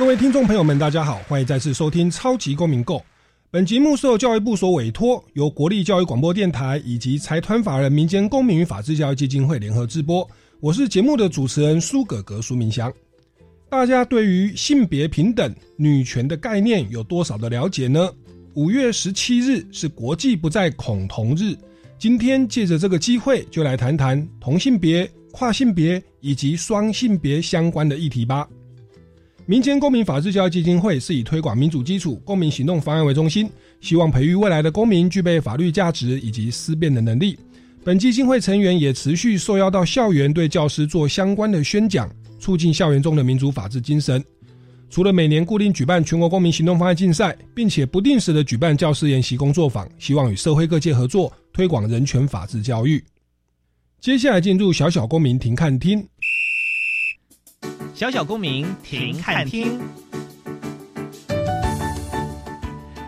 各位听众朋友们，大家好，欢迎再次收听《超级公民购》。本节目受教育部所委托，由国立教育广播电台以及财团法人民间公民与法治教育基金会联合直播。我是节目的主持人苏格格苏明祥。大家对于性别平等、女权的概念有多少的了解呢？五月十七日是国际不再恐同日，今天借着这个机会，就来谈谈同性别、跨性别以及双性别相关的议题吧。民间公民法治教育基金会是以推广民主基础公民行动方案为中心，希望培育未来的公民具备法律价值以及思辨的能力。本基金会成员也持续受邀到校园对教师做相关的宣讲，促进校园中的民主法治精神。除了每年固定举办全国公民行动方案竞赛，并且不定时的举办教师研习工作坊，希望与社会各界合作推广人权法治教育。接下来进入小小公民庭看厅。小小公民停看听，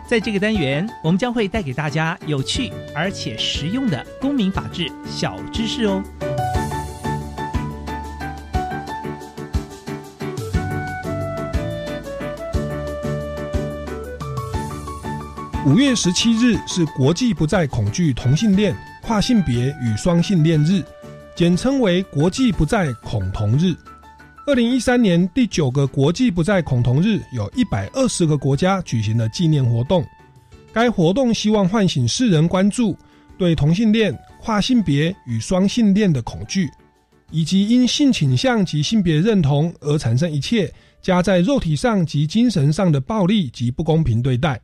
在这个单元，我们将会带给大家有趣而且实用的公民法治小知识哦。五月十七日是国际不再恐惧同性恋、跨性别与双性恋日，简称为国际不再恐同日。二零一三年第九个国际不再恐同日，有一百二十个国家举行了纪念活动。该活动希望唤醒世人关注对同性恋、跨性别与双性恋的恐惧，以及因性倾向及性别认同而产生一切加在肉体上及精神上的暴力及不公平对待。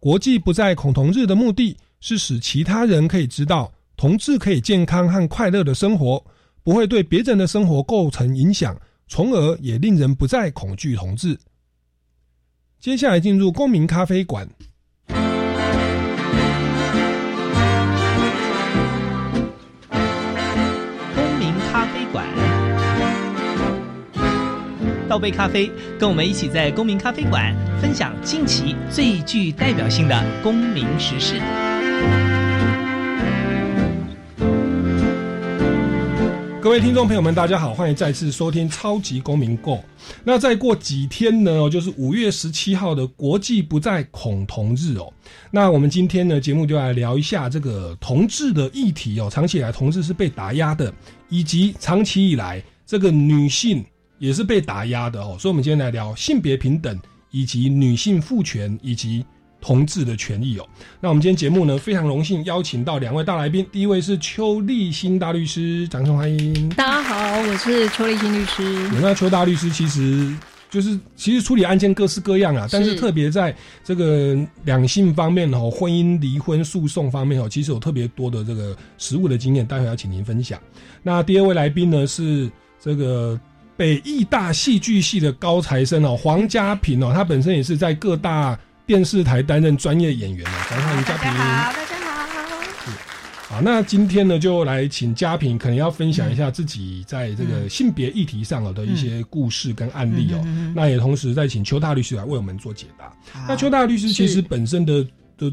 国际不再恐同日的目的是使其他人可以知道，同志可以健康和快乐的生活。不会对别人的生活构成影响，从而也令人不再恐惧同志。接下来进入公民咖啡馆。公民咖啡馆，倒杯咖啡，跟我们一起在公民咖啡馆分享近期最具代表性的公民时事。各位听众朋友们，大家好，欢迎再次收听《超级公民购》。那再过几天呢，就是五月十七号的国际不再恐同日哦。那我们今天呢，节目就来聊一下这个同志的议题哦。长期以来，同志是被打压的，以及长期以来这个女性也是被打压的哦。所以，我们今天来聊性别平等，以及女性赋权，以及。同志的权益哦，那我们今天节目呢非常荣幸邀请到两位大来宾，第一位是邱立新大律师，掌声欢迎。大家好，我是邱立新律师。那邱大律师其实就是其实处理案件各式各样啊，但是特别在这个两性方面哦，婚姻离婚诉讼方面哦，其实有特别多的这个实务的经验，待会要请您分享。那第二位来宾呢是这个北艺大戏剧系的高材生哦，黄家平哦，他本身也是在各大。电视台担任专业演员的，欢迎嘉平。好，大家好。好，那今天呢，就来请嘉平，可能要分享一下自己在这个性别议题上的一些故事跟案例哦。那也同时再请邱大律师来为我们做解答。那邱大律师其实本身的的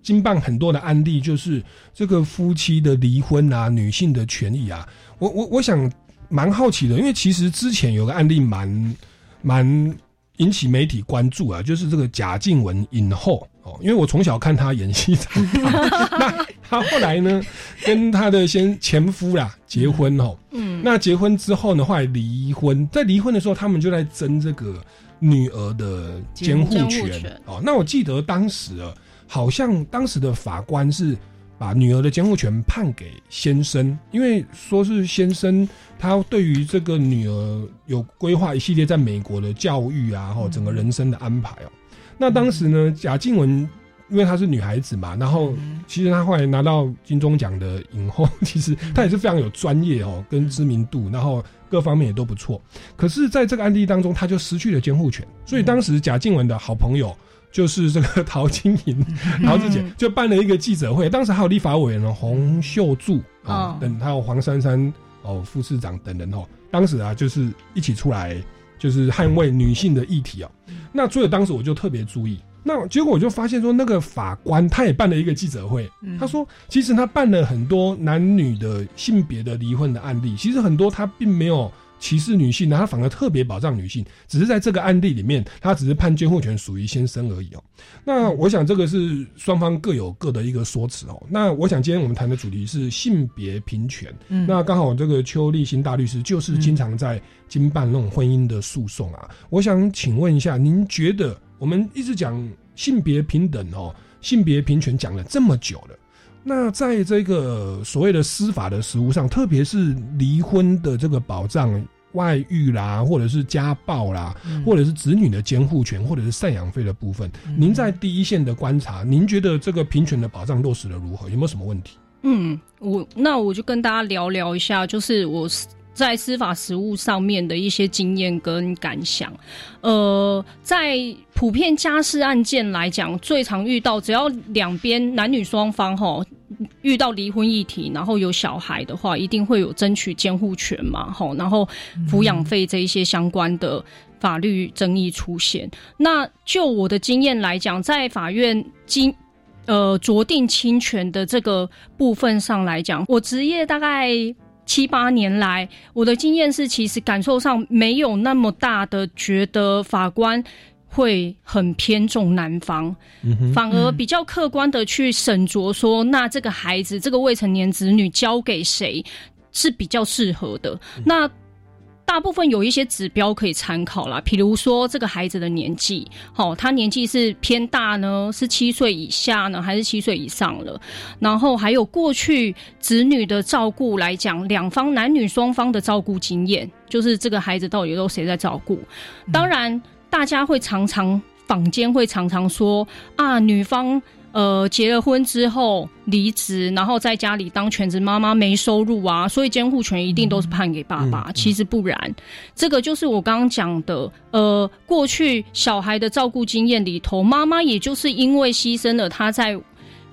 经办很多的案例，就是这个夫妻的离婚啊，女性的权益啊。我我我想蛮好奇的，因为其实之前有个案例蛮蛮。引起媒体关注啊，就是这个贾静雯影后哦，因为我从小看她演戏长大，那她后来呢，跟她的先前夫啦结婚哦，嗯，那结婚之后呢，后来离婚，在离婚的时候，他们就在争这个女儿的监护权哦。那我记得当时啊，好像当时的法官是。把女儿的监护权判给先生，因为说是先生他对于这个女儿有规划一系列在美国的教育啊，或整个人生的安排哦。那当时呢，贾静雯因为她是女孩子嘛，然后其实她后来拿到金钟奖的影后，其实她也是非常有专业哦，跟知名度，然后各方面也都不错。可是，在这个案例当中，她就失去了监护权，所以当时贾静雯的好朋友就是这个陶晶莹、陶子姐，就办了一个记者会，当时还有立法委员洪秀柱啊等，还有黄珊珊哦副市长等人哦，当时啊就是一起出来。就是捍卫女性的议题哦，那所以当时我就特别注意，那结果我就发现说，那个法官他也办了一个记者会，他说其实他办了很多男女的性别的离婚的案例，其实很多他并没有。歧视女性，他反而特别保障女性，只是在这个案例里面，他只是判监护权属于先生而已哦。那我想这个是双方各有各的一个说辞哦。那我想今天我们谈的主题是性别平权，嗯，那刚好这个邱立新大律师就是经常在经办那种婚姻的诉讼啊。我想请问一下，您觉得我们一直讲性别平等哦，性别平权讲了这么久了？那在这个所谓的司法的实务上，特别是离婚的这个保障、外遇啦，或者是家暴啦，或者是子女的监护权，或者是赡养费的部分，您在第一线的观察，您觉得这个平权的保障落实的如何？有没有什么问题？嗯，我那我就跟大家聊聊一下，就是我。在司法实务上面的一些经验跟感想，呃，在普遍家事案件来讲，最常遇到只要两边男女双方哈遇到离婚议题，然后有小孩的话，一定会有争取监护权嘛，吼，然后抚养费这一些相关的法律争议出现。那就我的经验来讲，在法院经呃酌定侵权的这个部分上来讲，我职业大概。七八年来，我的经验是，其实感受上没有那么大的觉得法官会很偏重男方，反而比较客观的去审酌说，那这个孩子，这个未成年子女交给谁是比较适合的？那。大部分有一些指标可以参考啦，比如说这个孩子的年纪，好，他年纪是偏大呢，是七岁以下呢，还是七岁以上了？然后还有过去子女的照顾来讲，两方男女双方的照顾经验，就是这个孩子到底都谁在照顾？当然，大家会常常坊间会常常说啊，女方。呃，结了婚之后离职，然后在家里当全职妈妈，没收入啊，所以监护权一定都是判给爸爸。其实不然，这个就是我刚刚讲的。呃，过去小孩的照顾经验里头，妈妈也就是因为牺牲了她在。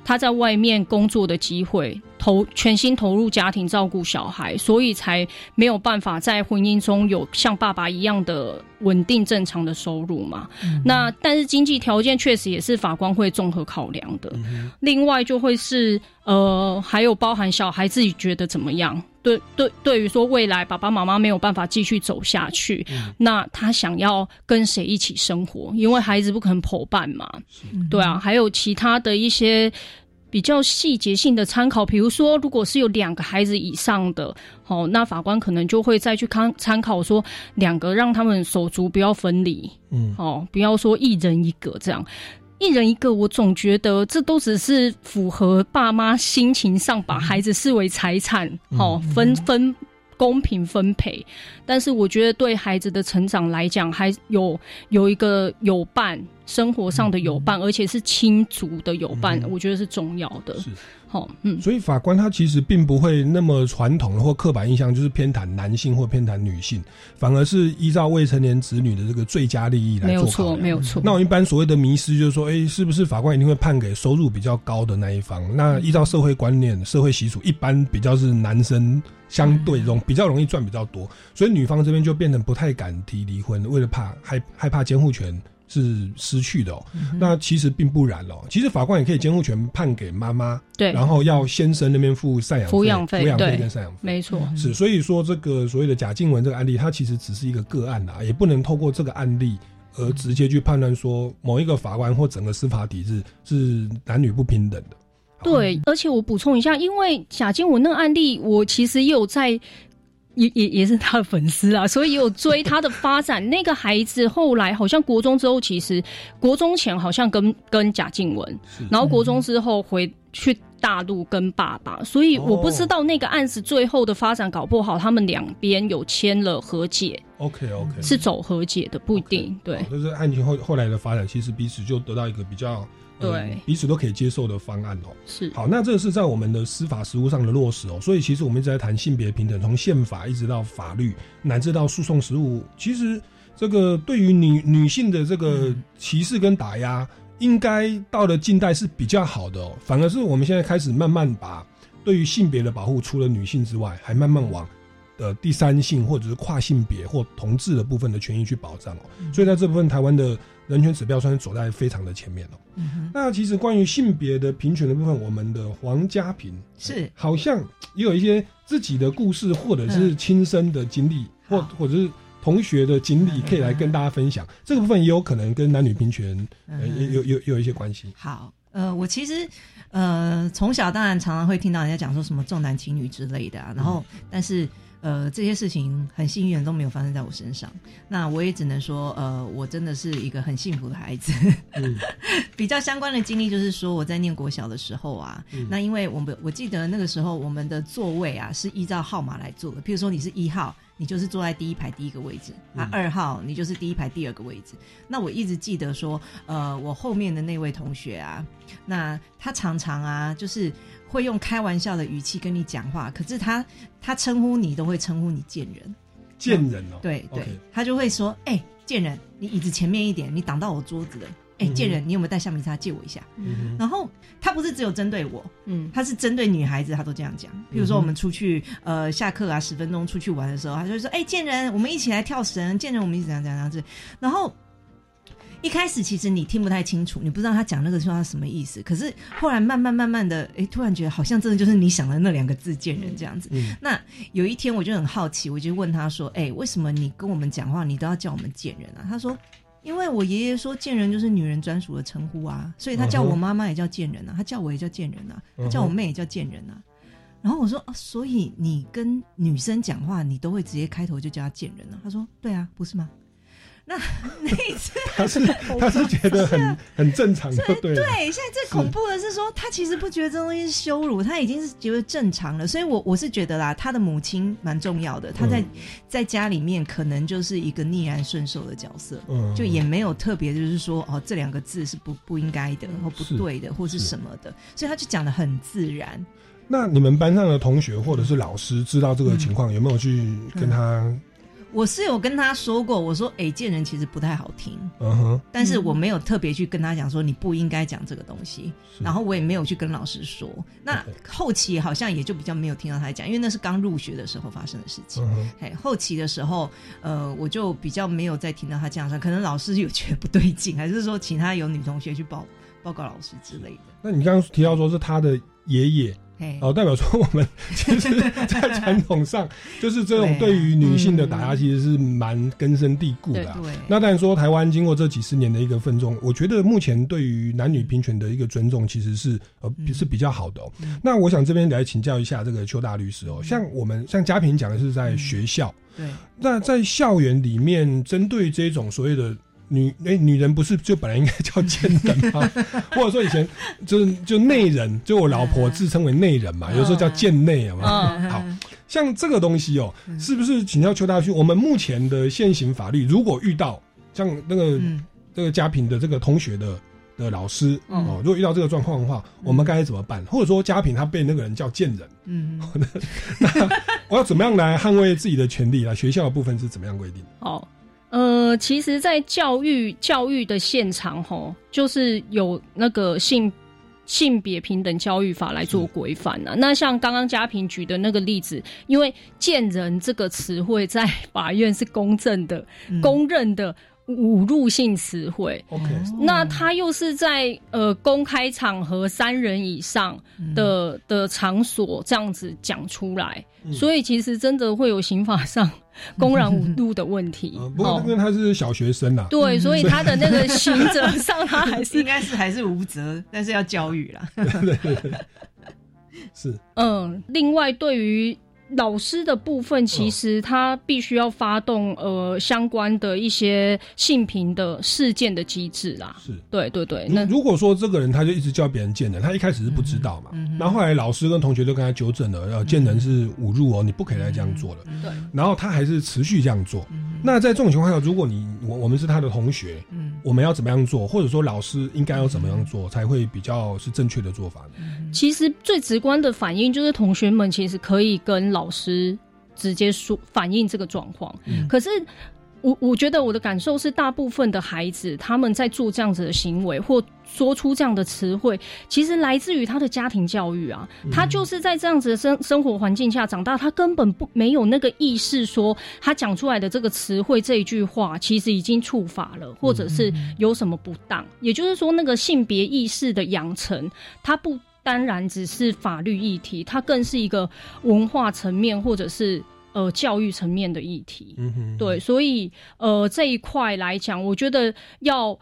她在外面工作的机会，投全心投入家庭照顾小孩，所以才没有办法在婚姻中有像爸爸一样的稳定正常的收入嘛。那但是经济条件确实也是法官会综合考量的。另外就会是呃，还有包含小孩自己觉得怎么样？对对，对于说未来爸爸妈妈没有办法继续走下去，那他想要跟谁一起生活？因为孩子不可能陪伴嘛。对啊，还有其他的一些比较细节性的参考，比如说，如果是有两个孩子以上的，哦，那法官可能就会再去看参考说，两个让他们手足不要分离，嗯，哦，不要说一人一个这样。一人一个，我总觉得这都只是符合爸妈心情上把孩子视为财产，好分分公平分配。但是我觉得对孩子的成长来讲，还有有一个有伴，生活上的有伴，而且是亲族的有伴，我觉得是重要的。是哦，嗯，所以法官他其实并不会那么传统或刻板印象，就是偏袒男性或偏袒女性，反而是依照未成年子女的这个最佳利益来做没有错，没有错。那我一般所谓的迷失就是说，哎，是不是法官一定会判给收入比较高的那一方？那依照社会观念、社会习俗，一般比较是男生相对容比较容易赚比较多，所以女方这边就变成不太敢提离婚，为了怕害害怕监护权。是失去的哦，那其实并不然哦。其实法官也可以监护权判给妈妈，对，然后要先生那边付赡养抚养费、抚养费跟赡养费，没错。是，所以说这个所谓的贾静雯这个案例，它其实只是一个个案啊，也不能透过这个案例而直接去判断说某一个法官或整个司法体制是男女不平等的。对，而且我补充一下，因为贾静雯那个案例，我其实也有在。也也也是他的粉丝啊，所以有追他的发展。那个孩子后来好像国中之后，其实国中前好像跟跟贾静雯，然后国中之后回去大陆跟爸爸，所以我不知道那个案子最后的发展，搞不好他们两边有签了和解，OK OK，是走和解的，不一定。对。好，就是案情后后来的发展，其实彼此就得到一个比较呃对。彼此都可以接受的方案哦。是。好，那这个是在我们的司法实务上的落实哦，所以其实我们一直在谈性别平等，从宪法一直到法律，乃至到诉讼实务，其实这个对于女女性的这个歧视跟打压，应该到了近代是比较好的哦，反而是我们现在开始慢慢把对于性别的保护，除了女性之外，还慢慢往。呃，第三性或者是跨性别或同志的部分的权益去保障哦，所以在这部分，台湾的人权指标算是走在非常的前面哦。嗯那其实关于性别的平权的部分，我们的黄家平是。好像也有一些自己的故事，或者是亲身的经历，或或者是同学的经历，嗯可以来跟大家分享。这个部分也有可能跟男女平权有有有一些关系。好，呃，我其实呃从小当然常常会听到人家讲说什么重男轻女之类的啊，然后但是呃这些事情很幸运都没有发生在我身上，那我也只能说呃我真的是一个很幸福的孩子。嗯 比较相关的经历就是说我在念国小的时候啊，嗯那因为我们我记得那个时候我们的座位啊是依照号码来做的，譬如说你是一号。你就是坐在第一排第一个位置，啊，二号你就是第一排第二个位置。那我一直记得说，呃，我后面的那位同学啊，那他常常啊，就是会用开玩笑的语气跟你讲话，可是他他称呼你都会称呼你贱人，贱人哦，对对他就会说，哎、贱人，你椅子前面一点，你挡到我桌子了。哎、贱人，你有没有带橡皮擦借我一下？嗯然后他不是只有针对我，嗯他是针对女孩子，他都这样讲。比如说我们出去，呃，下课啊，十分钟出去玩的时候，他就会说：“哎、贱人，我们一起来跳绳。贱人，我们一起怎样怎样怎样子。”然后一开始其实你听不太清楚，你不知道他讲那个说他什么意思。可是后来慢慢慢慢的，哎、突然觉得好像真的就是你想的那两个字“贱人”这样子。嗯那有一天我就很好奇，我就问他说：“哎、为什么你跟我们讲话，你都要叫我们贱人啊？”他说。因为我爷爷说贱人就是女人专属的称呼啊，所以他叫我妈妈也叫贱人啊，他叫我也叫贱人啊，他叫我妹也叫贱人啊。然后我说啊，所以你跟女生讲话，你都会直接开头就叫她贱人啊？他说对啊，不是吗？那那一次 他是他是觉得很很正常，就对。对，现在最恐怖的是说，他其实不觉得这东西是羞辱，他已经是觉得正常了。所以我我是觉得啦，他的母亲蛮重要的，他在、嗯在家里面可能就是一个逆然顺受的角色。嗯就也没有特别，就是说哦，这两个字是不不应该的，或不对的，或是是什么的，所以他就讲的很自然。那你们班上的同学或者是老师知道这个情况，有没有去跟他？我是有跟他说过，我说哎，贱人其实不太好听，嗯哼，但是我没有特别去跟他讲说你不应该讲这个东西，然后我也没有去跟老师说。那后期好像也就比较没有听到他讲，因为那是刚入学的时候发生的事情。嗯，嘿，后期的时候，呃，我就比较没有再听到他这样说，可能老师有觉得不对劲，还是说其他有女同学去报报告老师之类的。那你刚刚提到说是他的爷爷，嘿，哦，代表说我们其实，在传统上，就是这种对于女性的打压，其实是蛮根深蒂固的啊、对，那当然说，台湾经过这几十年的一个分众，我觉得目前对于男女平权的一个尊重，其实是呃嗯。是比较好的哦。嗯。那我想这边来请教一下这个邱大律师哦，像我们像嘉平讲的是在学校，对，那在校园里面，针对这种所谓的女哎、女人不是就本来应该叫贱人吗？或者说以前就是就内人，就我老婆自称为内人嘛，有时候叫贱内啊嘛。嗯好，像这个东西哦，是不是请教邱大勋？我们目前的现行法律，如果遇到像那个、嗯，这个家平的这个同学的的老师、嗯哦，如果遇到这个状况的话，我们该怎么办？或者说家平他被那个人叫贱人，嗯，那我要怎么样来捍卫自己的权利啊？学校的部分是怎么样规定？好，呃，其实，在教育教育的现场，吼，就是有那个性性别平等教育法来做规范啊。那像刚刚嘉平举的那个例子，因为“贱人”这个词汇在 法院是公正的、嗯。公认的侮辱性词汇。OK，那他又是在呃公开场合三人以上的、的场所这样子讲出来，嗯。所以其实真的会有刑法上公然无度的问题。呃 不过因为他是小学生啊啦，对，所以他的那个行责上，他还是应该是还是无责，但是要教育啦。是嗯。另外，对于老师的部分，其实他必须要发动呃相关的一些性平的事件的机制啦。是对对对，那如如果说这个人他就一直叫别人贱人，他一开始是不知道嘛，然后后来老师跟同学都跟他纠正了，呃，贱人是侮辱哦，你不可以再这样做了。对然后他还是持续这样做。那在这种情况下，如果你我我们是他的同学，嗯我们要怎么样做，或者说老师应该要怎么样做，才会比较是正确的做法呢？其实最直观的反应就是同学们其实可以跟老师直接说反映这个状况。可是我我觉得我的感受是，大部分的孩子他们在做这样子的行为或说出这样的词汇，其实来自于他的家庭教育啊。他就是在这样子的生生活环境下长大，他根本不没有那个意识，说他讲出来的这个词汇这一句话，其实已经触法了，或者是有什么不当。也就是说，那个性别意识的养成，他不单然只是法律议题，它更是一个文化层面或者是呃教育层面的议题。嗯哼，对，所以呃这一块来讲，我觉得要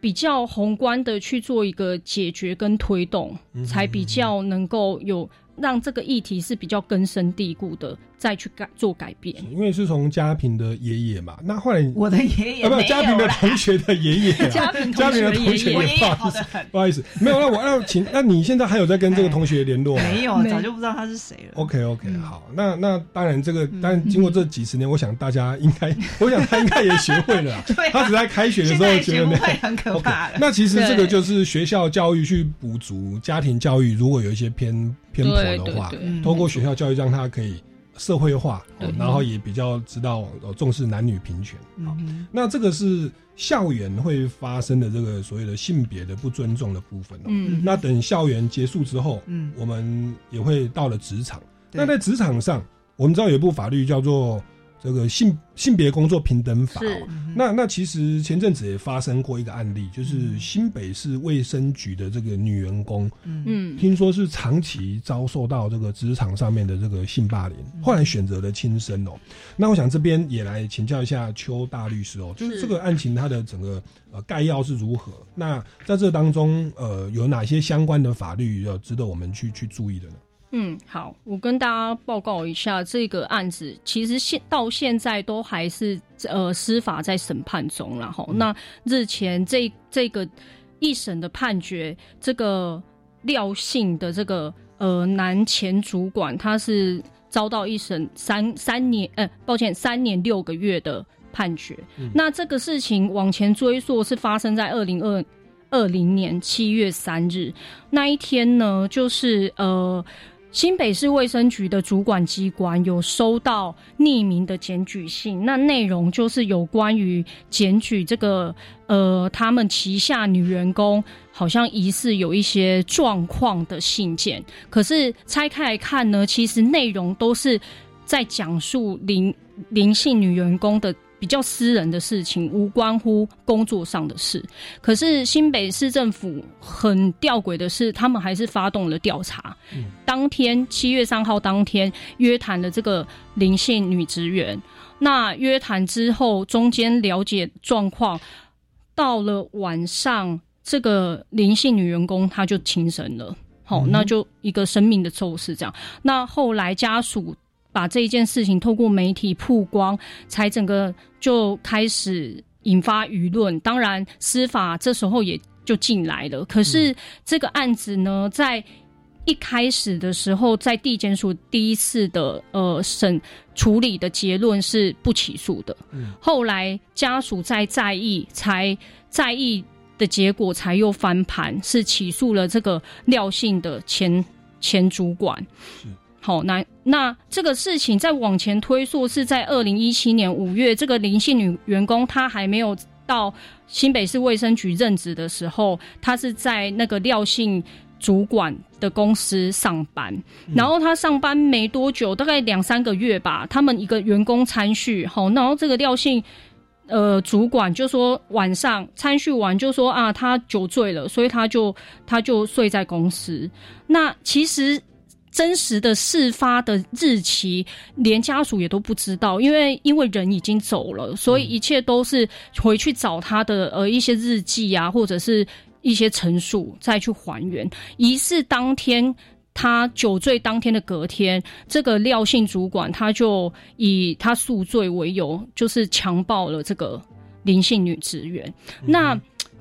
比较宏观的去做一个解决跟推动，才比较能够有让这个议题是比较根深蒂固的，再去改做改变。因为是从家平的爷爷嘛，那后来我的爷爷啊不，没有家平的同学的爷爷啊，家平家平的同学不好意思不好意思，没有，那我要请，那你现在还有在跟这个同学联络吗？没有，没早就不知道他是谁了。OK OK，嗯好，那那当然，这个当然经过这几十年，我想大家应该，我想他应该也学会了啦。对啊他只在开学的时候觉得那学不会，很可 OK，怕了。那其实这个就是学校教育去补足家庭教育，如果有一些偏偏颇的话，对，嗯通过学校教育让他可以社会化，然后也比较知道呃重视男女平权。好，嗯那这个是校园会发生的这个所谓的性别的不尊重的部分那等校园结束之后，嗯。我们也会到了职场。那在职场上，我们知道有一部法律叫做这个性性别工作平等法。那那其实前阵子也发生过一个案例，就是新北市卫生局的这个女员工，嗯嗯听说是长期遭受到这个职场上面的这个性霸凌，后来选择了轻生哦。那我想这边也来请教一下邱大律师哦，就是是这个案情它的整个呃概要是如何？那在这当中呃有哪些相关的法律要值得我们去去注意的呢？嗯，好，我跟大家报告一下这个案子，其实现到现在都还是呃司法在审判中然后、那日前这这个一审的判决，这个廖姓的这个呃男前主管，他是遭到一审三三年呃，抱歉三年六个月的判决。那这个事情往前追溯，是发生在二零二二零年七月三日那一天呢，就是呃。新北市卫生局的主管机关有收到匿名的检举信，那内容就是有关于检举这个呃他们旗下女员工好像疑似有一些状况的信件。可是拆开来看呢，其实内容都是在讲述林林姓女员工的比较私人的事情，无关乎工作上的事。可是新北市政府很吊诡的是，他们还是发动了调查。当天七月三号当天约谈了这个林姓女职员。那约谈之后，中间了解状况，到了晚上，这个林姓女员工她就轻生了。好、那就一个生命的骤逝这样。那后来家属把这一件事情透过媒体曝光，才整个就开始引发舆论。当然，司法这时候也就进来了。可是这个案子呢，在一开始的时候，在地检署第一次的呃审处理的结论是不起诉的。后来家属在在意，才在意的结果才又翻盘，是起诉了这个廖姓的前前主管。好，那那这个事情再往前推溯，是在二零一七年五月，这个林姓女员工她还没有到新北市卫生局任职的时候，她是在那个廖姓主管的公司上班，然后她上班没多久，大概两三个月吧，他们一个员工参叙，好，然后这个廖姓。呃，主管就说晚上参叙完就说啊，他酒醉了，所以他就他就睡在公司。那其实真实的事发的日期，连家属也都不知道，因为因为人已经走了，所以一切都是回去找他的呃一些日记啊，或者是一些陈述再去还原。疑似当天他酒醉当天的隔天，这个廖姓主管他就以他宿醉为由，就是强暴了这个林姓女职员。那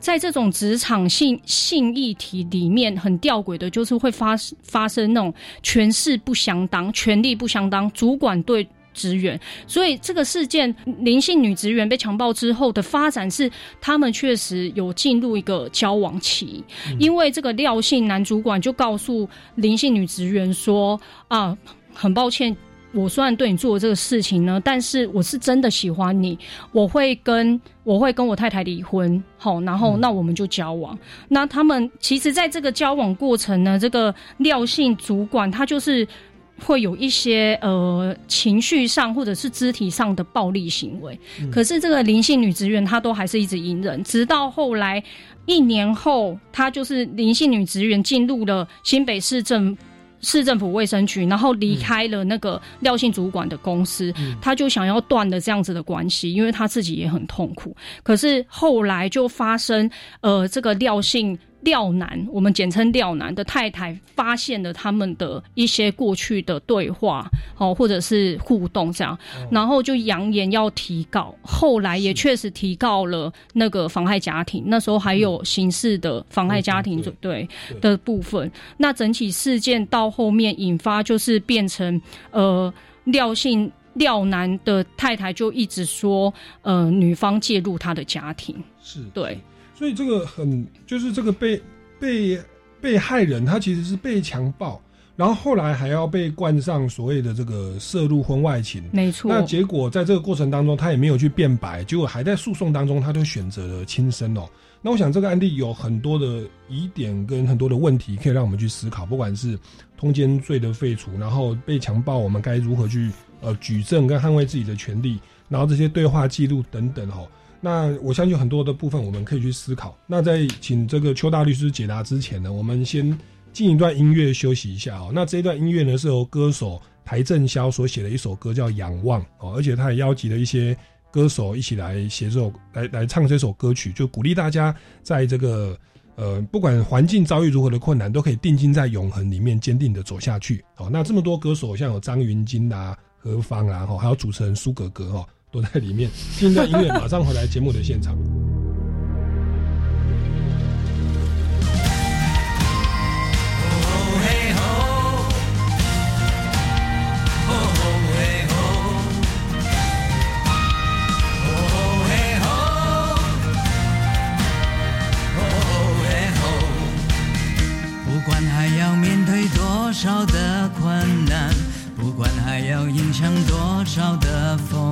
在这种职场性性议题里面，很吊诡的，就是会发发生那种权势不相当、权力不相当，主管对。职员，所以这个事件，林姓女职员被强暴之后的发展是，他们确实有进入一个交往期，因为这个廖姓男主管就告诉林姓女职员说：“啊，很抱歉，我虽然对你做了这个事情呢，但是我是真的喜欢你，我会跟我会跟我太太离婚，好，然后那我们就交往。那他们其实在这个交往过程呢，这个廖姓主管他就是。”会有一些呃情绪上或者是肢体上的暴力行为，可是这个林姓女职员她都还是一直隐忍，直到后来一年后，她就是林姓女职员进入了新北市政市政府卫生局，然后离开了那个廖姓主管的公司，他就想要断了这样子的关系，因为他自己也很痛苦。可是后来就发生呃这个廖姓。廖男，我们简称廖男的太太发现了他们的一些过去的对话，哦，或者是互动这样，然后就扬言要提告，后来也确实提告了那个妨害家庭，那时候还有刑事的妨害家庭对的部分。那整起事件到后面引发就是变成呃廖姓廖男的太太就一直说呃女方介入他的家庭，是对。所以这个很就是这个被被被害人，他其实是被强暴，然后后来还要被冠上所谓的这个涉入婚外情，没错。那结果在这个过程当中，他也没有去辩白，结果还在诉讼当中，他就选择了轻生哦。那我想这个案例有很多的疑点跟很多的问题，可以让我们去思考，不管是通奸罪的废除，然后被强暴，我们该如何去呃举证跟捍卫自己的权利，然后这些对话记录等等哦。那我相信很多的部分我们可以去思考。那在请这个邱大律师解答之前呢，我们先进一段音乐休息一下哦。那这一段音乐呢是由歌手邰正宵所写的一首歌叫《仰望》哦，而且他也邀集了一些歌手一起来写这首来来唱这首歌曲，就鼓励大家在这个呃不管环境遭遇如何的困难，都可以定睛在永恒里面坚定的走下去。哦，那这么多歌手，像有张云京啊、何方啊，哈，还有主持人苏格格哈。躲在里面，听段音乐，马上回来节目的现场。不管还要面对多少的困难。不管还要迎向多少的风，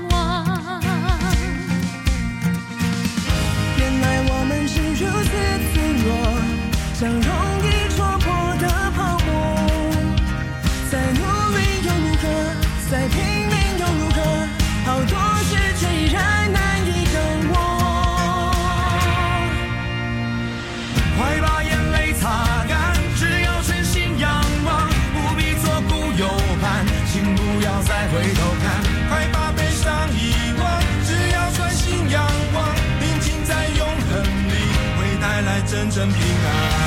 平安。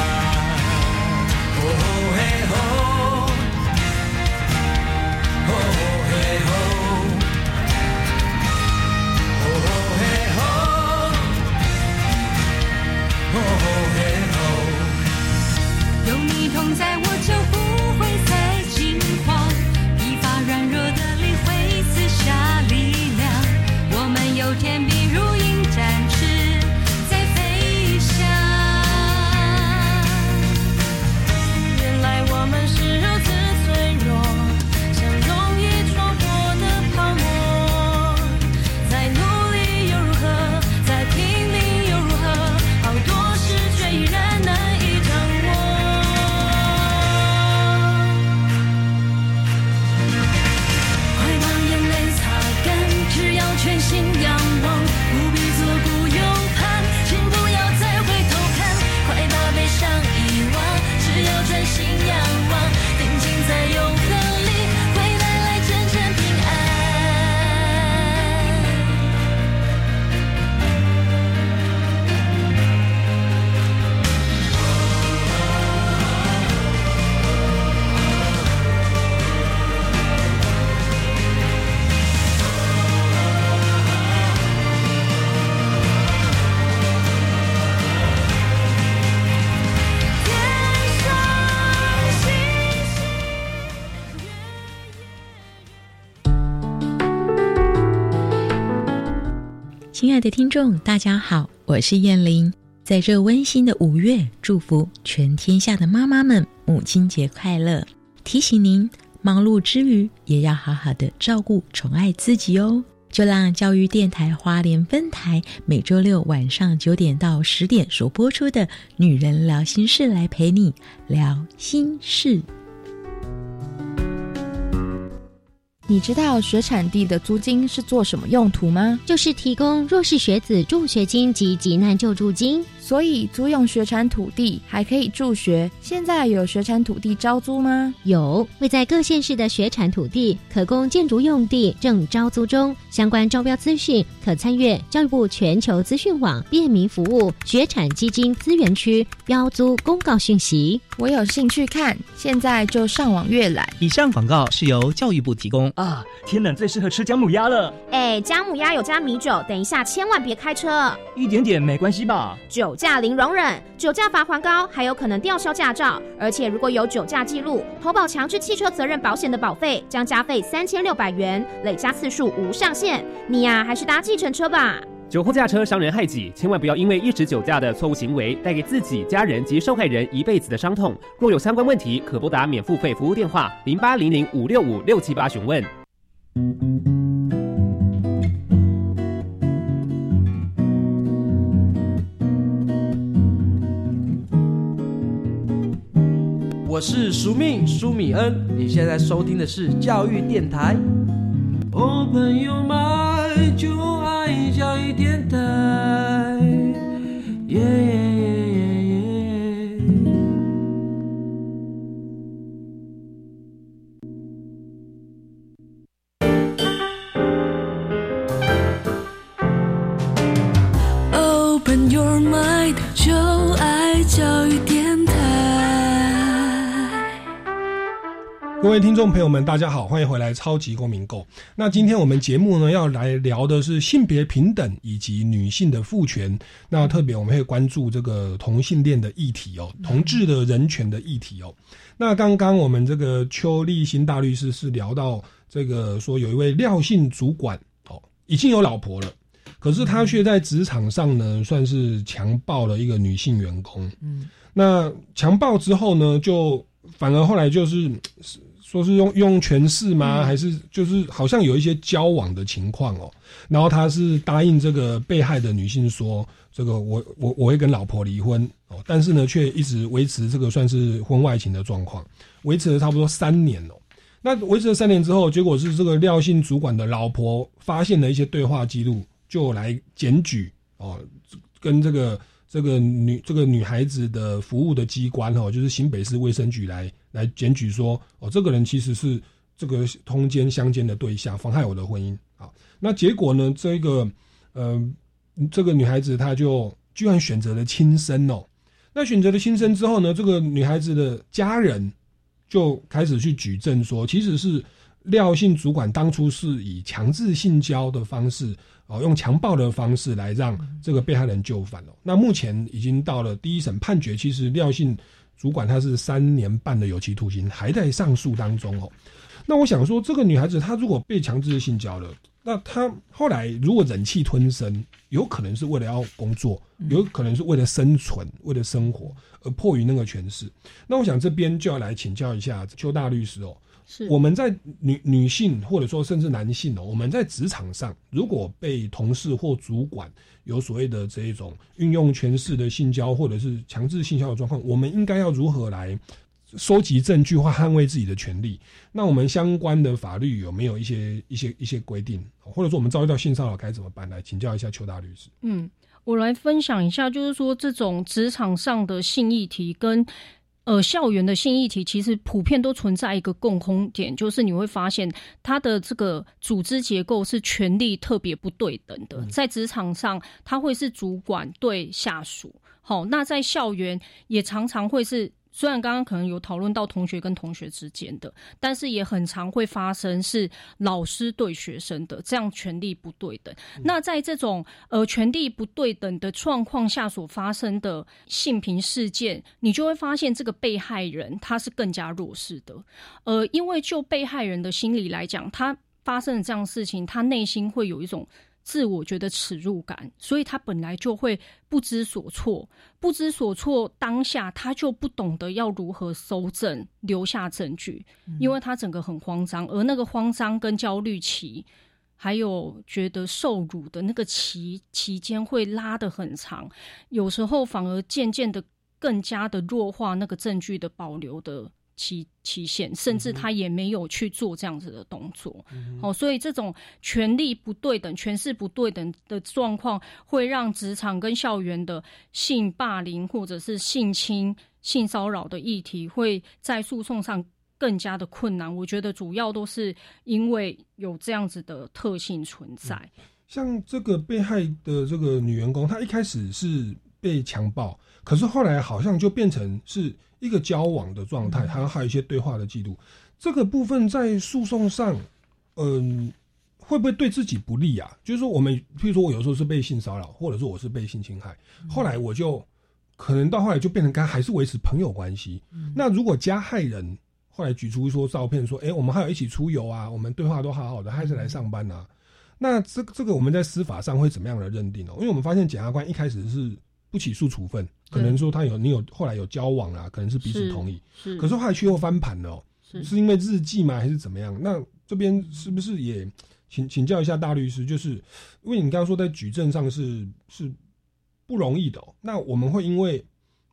有你同在，我就亲爱的听众，大家好，我是燕玲。在这温馨的五月，祝福全天下的妈妈们母亲节快乐！提醒您，忙碌之余也要好好的照顾、宠爱自己哦。就让教育电台花莲分台每周六晚上九点到十点所播出的《女人聊心事》来陪你聊心事。你知道学产地的租金是做什么用途吗？就是提供弱势学子助学金及急难救助金。所以租用学产土地还可以助学。现在有学产土地招租吗？有，位在各县市的学产土地可供建筑用地正招租中。相关招标资讯可参阅教育部全球资讯网便民服务学产基金资源区标租公告讯息。我有兴趣看，现在就上网阅览。以上广告是由教育部提供。啊，天冷最适合吃姜母鸭了。哎，姜母鸭有加米酒，等一下千万别开车。一点点没关系吧？酒。驾零容忍，酒驾罚还高，还有可能吊销驾照。而且如果有酒驾记录，投保强制汽车责任保险的保费将加费三千六百元，累加次数无上限。你呀，还是搭计程车吧。酒后驾车伤人害己，千万不要因为一时酒驾的错误行为，带给自己、家人及受害人一辈子的伤痛。若有相关问题，可拨打免付费服务电话零八零零五六五六七八询问。我是苏命苏米恩，你现在收听的是教育电台。哦，朋友们，就爱教育电台。耶耶耶耶。各位听众朋友们，大家好，欢迎回来《超级公民购》。那今天我们节目呢，要来聊的是性别平等以及女性的赋权。那特别我们会关注这个同性恋的议题哦，同志的人权的议题哦。那刚刚我们这个邱立新大律师是聊到这个说，有一位廖姓主管哦，已经有老婆了，可是他却在职场上呢，算是强暴了一个女性员工。嗯，那强暴之后呢，就反而后来就是说是用用权势吗？还是就是好像有一些交往的情况哦。然后他是答应这个被害的女性说，这个我我我会跟老婆离婚哦，但是呢，却一直维持这个算是婚外情的状况，维持了差不多三年哦。那维持了三年之后，结果是这个廖姓主管的老婆发现了一些对话记录，就来检举哦，跟这个这个女这个女孩子的服务的机关哦，就是新北市卫生局来来检举说，哦，这个人其实是这个通奸相奸的对象，妨害我的婚姻啊。那结果呢，这个呃这个女孩子她就居然选择了轻生哦。那选择了轻生之后呢，这个女孩子的家人就开始去举证说，其实是廖姓主管当初是以强制性交的方式，哦，用强暴的方式来让这个被害人就范了。那目前已经到了第一审判决，其实廖姓主管他是三年半的有期徒刑，还在上诉当中哦。那我想说，这个女孩子她如果被强制性交了，那她后来如果忍气吞声，有可能是为了要工作，有可能是为了生存、为了生活而迫于那个权势。那我想这边就要来请教一下邱大律师哦。是我们在女女性或者说甚至男性哦，我们在职场上如果被同事或主管有所谓的这一种运用权势的性交或者是强制性交的状况，我们应该要如何来收集证据或捍卫自己的权利？那我们相关的法律有没有一些一些一些规定，或者说我们遭遇到性骚扰该怎么办？来请教一下邱大律师。嗯，我来分享一下，就是说这种职场上的性议题跟。呃，校园的性议题其实普遍都存在一个共通点，就是你会发现它的这个组织结构是权力特别不对等的。在职场上，它会是主管对下属，好，那在校园也常常会是。虽然刚刚可能有讨论到同学跟同学之间的，但是也很常会发生是老师对学生的这样权力不对等。那在这种呃权力不对等的状况下所发生的性平事件，你就会发现这个被害人他是更加弱势的。呃，因为就被害人的心理来讲，他发生了这样的事情，他内心会有一种自我觉得耻辱感，所以他本来就会不知所措，不知所措当下他就不懂得要如何搜证、留下证据，因为他整个很慌张，而那个慌张跟焦虑期，还有觉得受辱的那个期期间会拉得很长，有时候反而渐渐的更加的弱化那个证据的保留的。期期限，甚至他也没有去做这样子的动作，哦，所以这种权力不对等、权势不对等的状况，会让职场跟校园的性霸凌或者是性侵、性骚扰的议题，会在诉讼上更加的困难。我觉得主要都是因为有这样子的特性存在。像这个被害的这个女员工，她一开始是被强暴，可是后来好像就变成是。一个交往的状态，还有还有一些对话的记录，这个部分在诉讼上，嗯，会不会对自己不利啊？就是说，我们譬如说我有时候是被性骚扰，或者说我是被性侵害，后来我就可能到后来就变成跟还是维持朋友关系。那如果加害人后来举出说照片，说，哎，我们还有一起出游啊，我们对话都好好的，还是来上班啊？那这这个我们在司法上会怎么样的认定呢？因为我们发现检察官一开始是。不起诉处分，可能说他有你有后来有交往啊，可能是彼此同意，是，可是后来却又翻盘了，是是因为日记吗，还是怎么样？那这边是不是也请请教一下大律师？就是因为你刚刚说在举证上是是不容易的，那我们会因为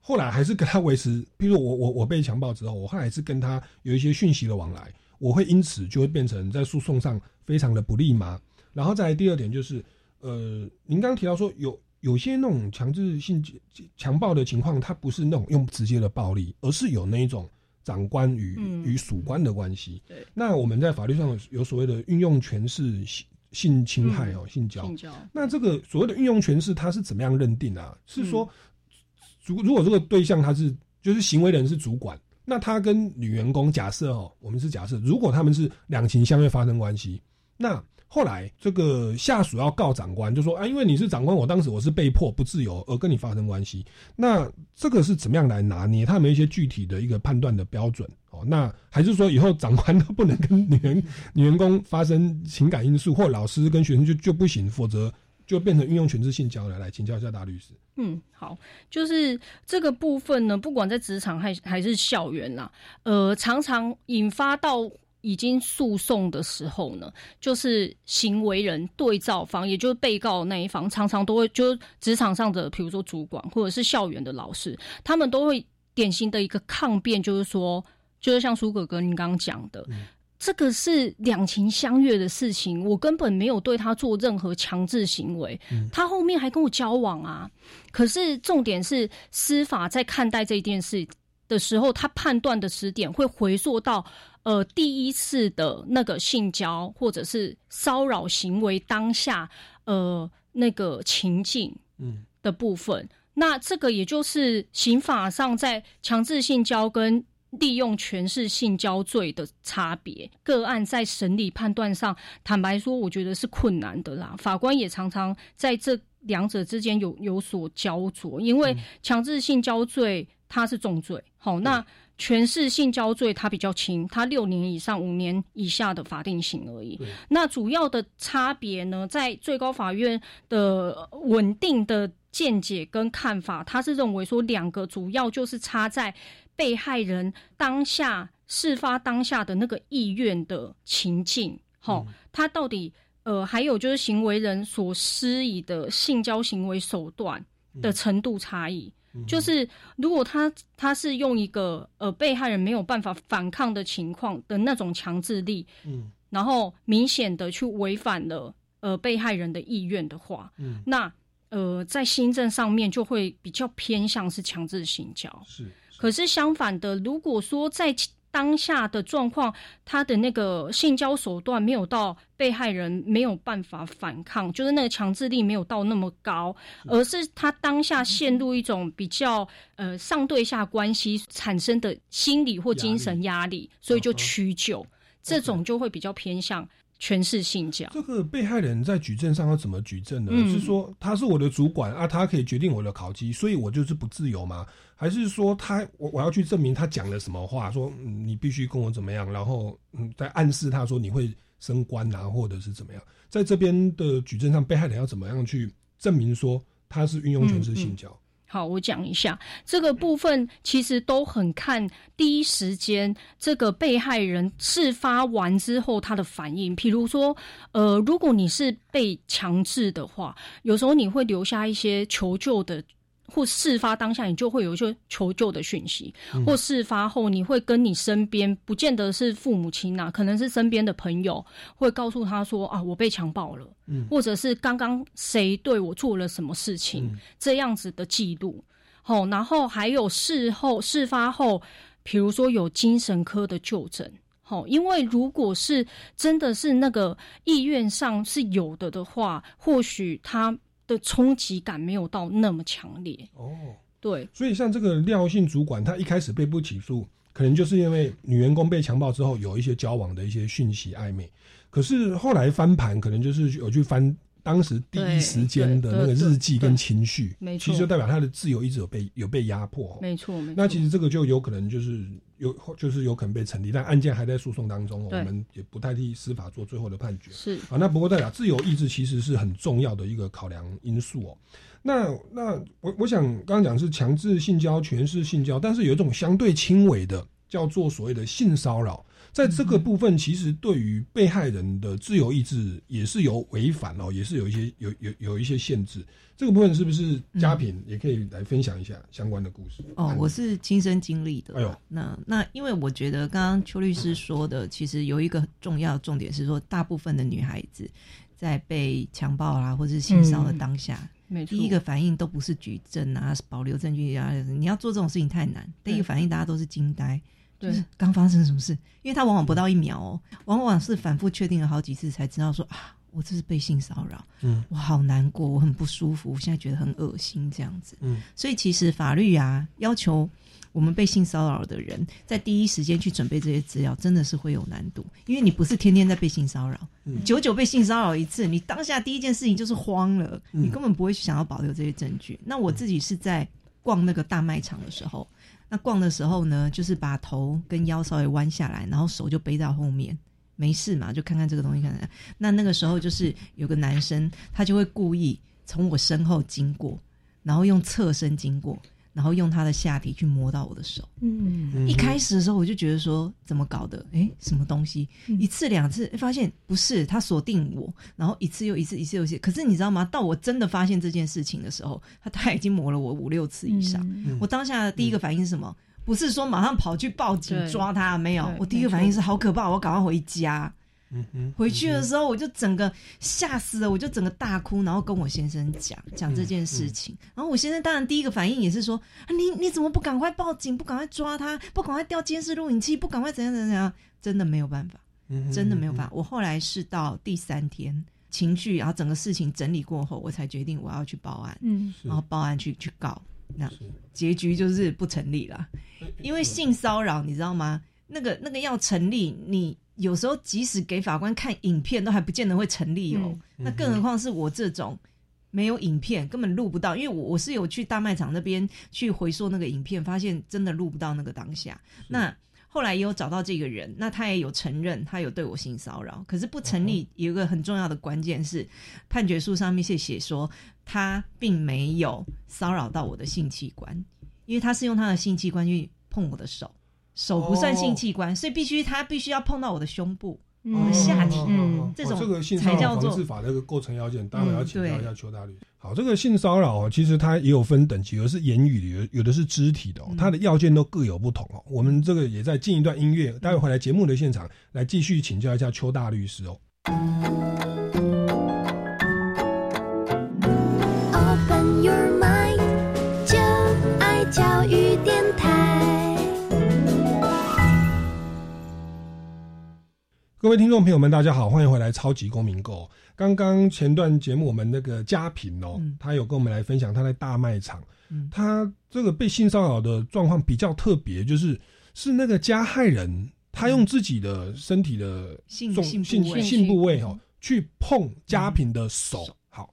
后来还是跟他维持，比如我我我被强暴之后，我后来是跟他有一些讯息的往来，我会因此就会变成在诉讼上非常的不利吗？然后再来第二点就是，呃，您刚刚提到说有。有些那种强制性强暴的情况，它不是那种用直接的暴力，而是有那一种长官与与属官的关系。对，那我们在法律上有所谓的运用权势性性侵害哦，性交。性交。那这个所谓的运用权势，它是怎么样认定啊？是说，如如果这个对象他是就是行为人是主管，那他跟女员工假设哦，我们是假设，如果他们是两情相悦发生关系，那。后来，这个下属要告长官，就说啊，因为你是长官，我当时我是被迫不自由而跟你发生关系。那这个是怎么样来拿捏？他有没有一些具体的一个判断的标准？哦，那还是说以后长官都不能跟女员女员工发生情感因素，或老师跟学生就就不行，否则就变成运用权制性交了。来请教一下大律师。嗯，好，就是这个部分呢，不管在职场还还是校园啦，呃，常常引发到。已经诉讼的时候呢，就是行为人对照方，也就是被告那一方，常常都会就职场上的，比如说主管或者是校园的老师，他们都会典型的一个抗辩，就是说，就是像苏哥哥您刚刚讲的，这个是两情相悦的事情，我根本没有对他做任何强制行为，他后面还跟我交往啊。可是重点是司法在看待这件事的时候，他判断的时点会回溯到。呃，第一次的那个性交或者是骚扰行为当下，呃，那个情境，嗯的部分，那这个也就是刑法上在强制性交跟利用权势性交罪的差别。个案在审理判断上，坦白说，我觉得是困难的啦。法官也常常在这两者之间有有所焦灼，因为强制性交罪它是重罪，好那。全是性交罪他比较轻，他六年以上五年以下的法定刑而已。那主要的差别呢，在最高法院的稳定的见解跟看法，他是认为说两个主要就是差在被害人当下事发当下的那个意愿的情境，好，他到底呃还有就是行为人所施以的性交行为手段的程度差异。就是如果他他是用一个呃被害人没有办法反抗的情况的那种强制力，嗯，然后明显的去违反了呃被害人的意愿的话，嗯，那呃在新政上面就会比较偏向是强制性交，是。可是相反的，如果说在当下的状况，他的那个性交手段没有到被害人没有办法反抗，就是那个强制力没有到那么高，而是他当下陷入一种比较呃上对下关系产生的心理或精神压力，所以就屈就，这种就会比较偏向。全是性教。这个被害人在举证上要怎么举证呢？是说他是我的主管啊，他可以决定我的考绩，所以我就是不自由吗？还是说他我我要去证明他讲了什么话，说你必须跟我怎么样，然后嗯，在暗示他说你会升官啊，或者是怎么样，在这边的举证上，被害人要怎么样去证明说他是运用权势性交？好，我讲一下这个部分，其实都很看第一时间这个被害人事发完之后他的反应。譬如说，呃，如果你是被强制的话，有时候你会留下一些求救的。或事发当下，你就会有一些求救的讯息；或事发后，你会跟你身边，不见得是父母亲呐，可能是身边的朋友，会告诉他说：“啊，我被强暴了。”嗯或者是刚刚谁对我做了什么事情，这样子的记录。好，然后还有事后事发后，比如说有精神科的就诊。好，因为如果是真的是那个意愿上是有的的话，或许他。的冲击感没有到那么强烈。哦，对，所以像这个廖姓主管，他一开始被不起诉，可能就是因为女员工被强暴之后有一些交往的一些讯息暧昧，可是后来翻盘，可能就是有去翻。当时第一时间的那个日记跟情绪，其实就代表他的自由一直有被有被压迫。没错，那其实这个就有可能就是有就是有可能被成立，但案件还在诉讼当中，我们也不太替司法做最后的判决。是啊，那不过代表自由意志其实是很重要的一个考量因素哦。那那我我想刚刚讲是强制性交、全是性交，但是有一种相对轻微的叫做所谓的性骚扰。在这个部分，其实对于被害人的自由意志也是有违反哦，也是有一些有有有一些限制。这个部分是不是嘉品也可以来分享一下相关的故事？哦，我是亲身经历的。哎呦，那那因为我觉得刚刚邱律师说的，其实有一个重要重点是说，大部分的女孩子在被强暴啊或者是性骚扰的当下，第一个反应都不是举证啊，保留证据啊，你要做这种事情太难。第一个反应大家都是惊呆。就是刚发生什么事，因为他往往不到一秒哦，往往是反复确定了好几次才知道说啊，我这是被性骚扰，嗯，我好难过，我很不舒服，我现在觉得很恶心这样子，嗯，所以其实法律啊要求我们被性骚扰的人在第一时间去准备这些资料，真的是会有难度，因为你不是天天在被性骚扰，久久被性骚扰一次，你当下第一件事情就是慌了，你根本不会去想要保留这些证据。那我自己是在逛那个大卖场的时候。那逛的时候呢，就是把头跟腰稍微弯下来，然后手就背到后面，没事嘛，就看看这个东西看看。那那个时候就是有个男生，他就会故意从我身后经过，然后用侧身经过。然后用他的下体去摸到我的手，嗯，一开始的时候我就觉得说怎么搞的？哎，什么东西？一次两次，发现不是他锁定我，然后一次又一次，一次又一次。可是你知道吗？到我真的发现这件事情的时候，他他已经摸了我五六次以上。我当下的第一个反应是什么？不是说马上跑去报警抓他，没有。我第一个反应是好可怕，我赶快回家。回去的时候，我就整个吓死了，我就整个大哭，然后跟我先生讲讲这件事情。然后我先生当然第一个反应也是说：“你你怎么不赶快报警？不赶快抓他？不赶快调监视录影器？不赶快怎样怎样怎样？”真的没有办法，真的没有办法。我后来是到第三天，情绪然后整个事情整理过后，我才决定我要去报案。嗯，然后报案去去告，那结局就是不成立了，因为性骚扰你知道吗？那个那个要成立你。有时候即使给法官看影片，都还不见得会成立哦。那更何况是我这种没有影片，根本录不到。因为我我是有去大卖场那边去回溯那个影片，发现真的录不到那个当下。那后来也有找到这个人，那他也有承认他有对我性骚扰，可是不成立。有一个很重要的关键是，判决书上面是写说他并没有骚扰到我的性器官，因为他是用他的性器官去碰我的手。手不算性器官，所以必须他必须要碰到我的胸部、我的下体，这种这个性骚扰防治法的一个构成要件，待会要请教一下邱大律。好，这个性骚扰其实它也有分等级，有的是言语的，有有的是肢体的，它的要件都各有不同哦。我们这个也在进一段音乐，待会回来节目的现场来继续请教一下邱大律师哦。各位听众朋友们，大家好，欢迎回来《超级公民购》。刚刚前段节目，我们那个嘉平哦，他有跟我们来分享他在大卖场，他这个被性骚扰的状况比较特别，就是是那个加害人，他用自己的身体的性性性性部位哦，去碰嘉平的手，好。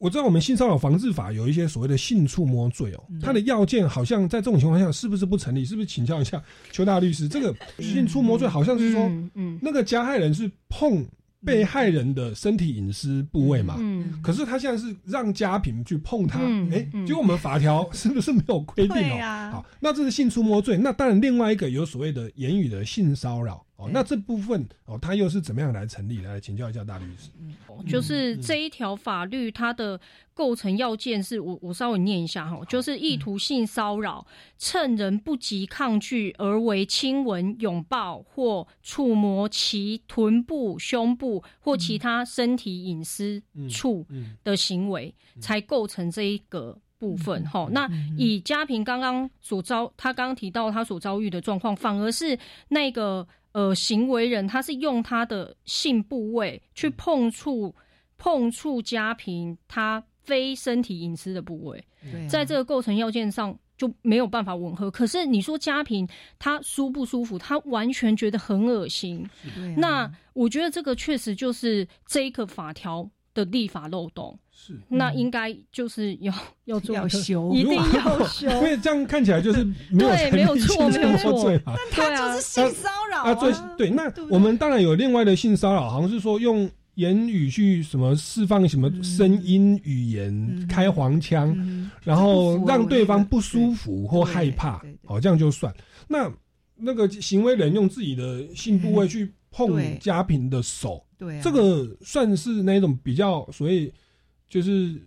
我知道我们性骚扰防治法有一些所谓的性触摸罪哦，它的要件好像在这种情况下是不是不成立？是不是请教一下邱大律师？这个性触摸罪好像是说，嗯，那个加害人是碰被害人的身体隐私部位嘛。嗯可是他现在是让家庭去碰他，嗯哎、嗯结果我们法条是不是没有规定哦？好，那这是性触摸罪。那当然，另外一个有所谓的言语的性骚扰哦，那这部分哦，它又是怎么样来成立？的？来请教一下大律师。就是这一条法律它的构成要件是我我稍微念一下哈，就是意图性骚扰，趁人不及抗拒而为亲吻、拥抱或触摸其臀部、胸部或其他身体隐私处的行为，才构成这一个。部分哈，那以家平刚刚所遭，他刚刚提到他所遭遇的状况，反而是那个呃行为人，他是用他的性部位去碰触碰触家平他非身体隐私的部位，啊在这个构成要件上就没有办法吻合。可是你说家平他舒不舒服，他完全觉得很恶心。啊那我觉得这个确实就是这一个法条的立法漏洞。是，那应该就是要 要做要修。一定要修，因为这样看起来就是没有对，没有错，没有错。触摸罪嘛。对啊，就是性骚扰啊，对对，那我们当然有另外的性骚扰，好像是说用言语去什么释放什么声音、语言、开黄腔，然后让对方不舒服或害怕，哦，这样就算。那那个行为人用自己的性部位去碰对。家平的手，对啊。这个算是那种比较所谓就是。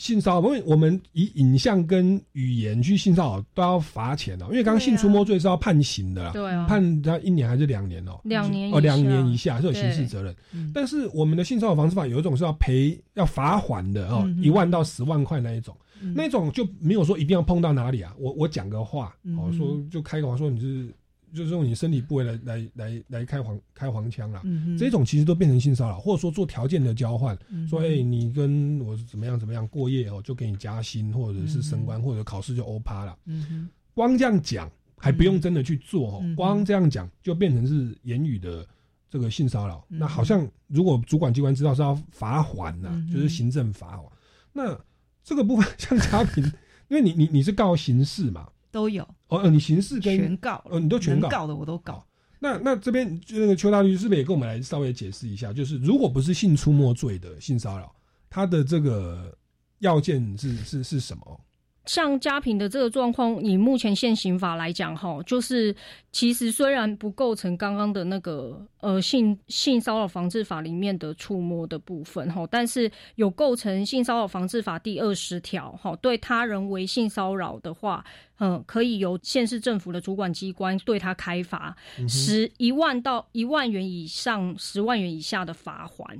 性骚扰，因为我们以影像跟语言去性骚扰都要罚钱哦，因为刚刚性触摸罪是要判刑的啦，对啊。判他一年还是两年哦，两年哦，两下年以下是有刑事责任。但是我们的性骚扰防治法有一种是要赔要罚款的哦，一万到十万块那一种，嗯。那种就没有说一定要碰到哪里啊。我我讲个话，哦，嗯说就开个话说你是就是用你身体部位来来来来开黄开黄腔啦，嗯这种其实都变成性骚扰，或者说做条件的交换，嗯说哎、你跟我怎么样怎么样过夜哦，就给你加薪或者是升嗯官、或者考试就欧趴了。嗯哼，光这样讲还不用真的去做哦，嗯光这样讲就变成是言语的这个性骚扰。嗯那好像如果主管机关知道是要罚款呐、就是行政罚哦。那这个部分 像家庭，因为你你你是告刑事嘛，都有哦，呃你刑事跟全告哦，你都全告，告的我都告。那那这边就那个邱大律师是不是也跟我们来稍微解释一下？就是如果不是性出没罪的性骚扰，它的这个要件是是是什么？像家平的这个状况，以目前现行法来讲，哈，就是其实虽然不构成刚刚的那个呃性性骚扰防治法里面的触摸的部分，哈，但是有构成性骚扰防治法第二十条，哈，对他人为性骚扰的话，嗯，可以由县市政府的主管机关对他开罚十一万到一万元以上十万元以下的罚款，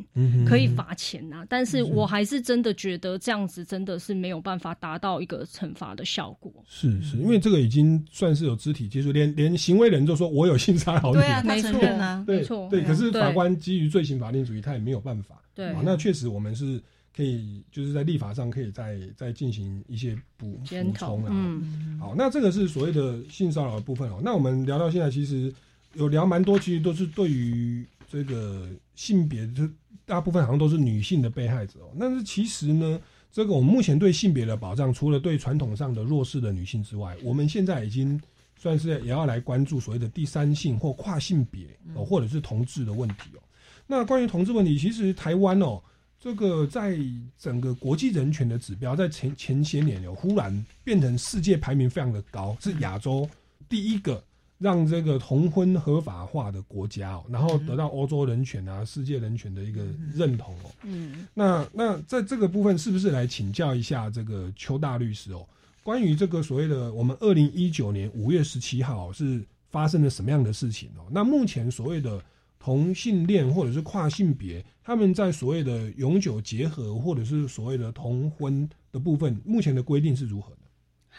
可以罚钱呐、但是我还是真的觉得这样子真的是没有办法达到一个惩罚的效果。是是，因为这个已经算是有肢体接触，连连行为人都说我有性骚扰你，对啊他承认啊没错对。可是法官基于罪行法定主义，他也没有办法。对啊那确实我们是可以就是在立法上可以再再进行一些补补充啊。嗯好，那这个是所谓的性骚扰的部分哦。那我们聊到现在，其实有聊蛮多，其实都是对于这个性别，就大部分好像都是女性的被害者哦。但是其实呢，这个我们目前对性别的保障，除了对传统上的弱势的女性之外，我们现在已经算是也要来关注所谓的第三性或跨性别哦，或者是同志的问题哦。那关于同志问题，其实台湾哦，这个在整个国际人权的指标，在前前些年有忽然变成世界排名非常的高，是亚洲第一个让这个同婚合法化的国家哦，然后得到欧洲人权啊、世界人权的一个认同哦。嗯，那那在这个部分，是不是来请教一下这个邱大律师哦？关于这个所谓的我们二零一九年五月十七号是发生了什么样的事情哦？那目前所谓的同性恋或者是跨性别，他们在所谓的永久结合或者是所谓的同婚的部分，目前的规定是如何呢？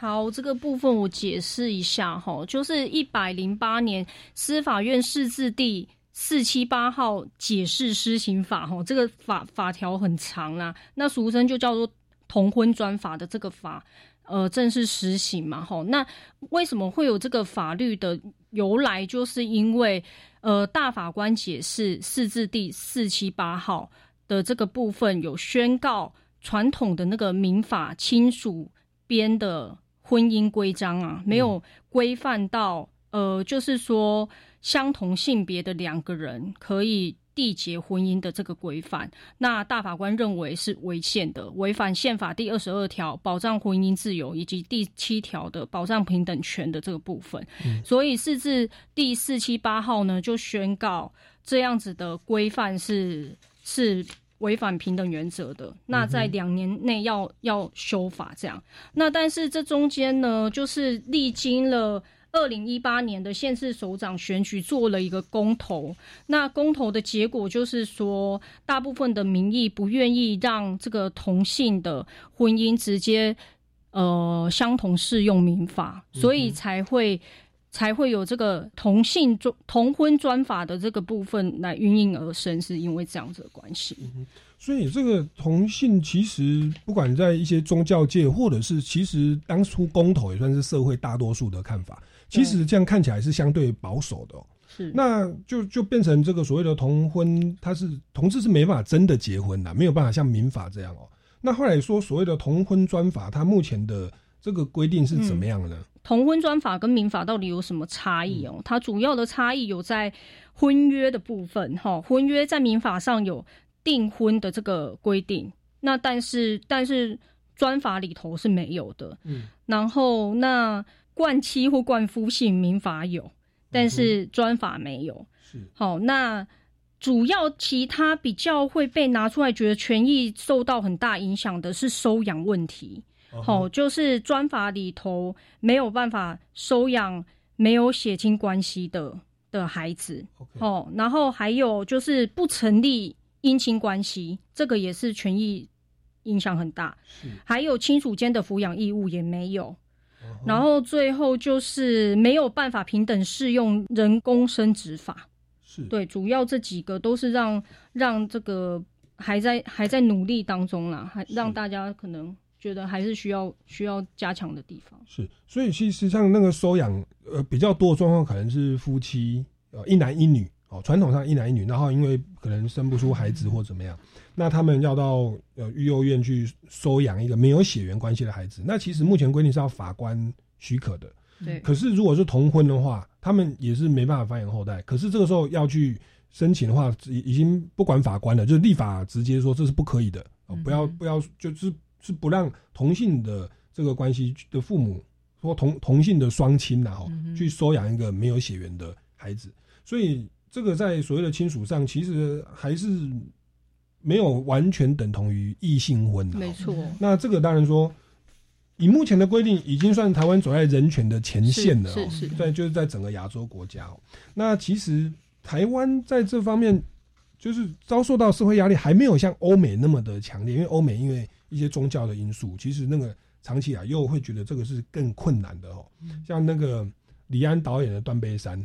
好，这个部分我解释一下哈，就是一百零八年司法院释字第四七八号解释施行法哈，这个法法条很长啦，那俗称就叫做同婚专法的这个法。呃，正式实行嘛，哈，那为什么会有这个法律的由来？就是因为呃，大法官解释释字第四七八号的这个部分有宣告传统的那个民法亲属编的婚姻规章啊，没有规范到呃，就是说相同性别的两个人可以缔结婚姻的这个规范，那大法官认为是违宪的，违反宪法第二十二条保障婚姻自由以及第七条的保障平等权的这个部分，所以四至第四七八号呢就宣告这样子的规范是是违反平等原则的，那在两年内要要修法这样，那但是这中间呢，就是历经了。二零一八年的县市首长选举做了一个公投，那公投的结果就是说，大部分的民意不愿意让这个同性的婚姻直接呃相同适用民法，所以才会才会有这个同性专同婚专法的这个部分来运营而生，是因为这样子的关系。所以这个同性其实不管在一些宗教界，或者是其实当初公投也算是社会大多数的看法。其实这样看起来是相对保守的，是那就就变成这个所谓的同婚，它是同志是没办法真的结婚的，没有办法像民法这样哦。那后来说所谓的同婚专法，它目前的这个规定是怎么样呢？同婚专法跟民法到底有什么差异哦？它主要的差异有在婚约的部分哈，婚约在民法上有订婚的这个规定，那但是但是专法里头是没有的，嗯，然后那。冠妻或冠夫姓民法有，但是专法没有。是好，那主要其他比较会被拿出来，觉得权益受到很大影响的是收养问题。好，就是专法里头没有办法收养没有血亲关系的的孩子。哦，然后还有就是不成立姻亲关系，这个也是权益影响很大。还有亲属间的抚养义务也没有。然后最后就是没有办法平等适用人工生殖法，是对，主要这几个都是让让这个还在还在努力当中啦，还让大家可能觉得还是需要需要加强的地方。是，所以其实像那个收养呃比较多的状况，可能是夫妻呃一男一女哦，传统上一男一女，然后因为可能生不出孩子或怎么样。那他们要到呃育幼院去收养一个没有血缘关系的孩子，那其实目前规定是要法官许可的。对。可是如果是同婚的话，他们也是没办法繁衍后代。可是这个时候要去申请的话，已已经不管法官了，就是立法直接说这是不可以的哦，不要不要，就是是不让同性的这个关系的父母或同同性的双亲然后去收养一个没有血缘的孩子。所以这个在所谓的亲属上，其实还是。没有完全等同于异性婚的，没错。那这个当然说，以目前的规定，已经算台湾走在人权的前线了。是是，在就是在整个亚洲国家。那其实台湾在这方面，就是遭受到社会压力，还没有像欧美那么的强烈。因为欧美因为一些宗教的因素，其实那个长期啊，又会觉得这个是更困难的哦。像那个。李安导演的《断背山》，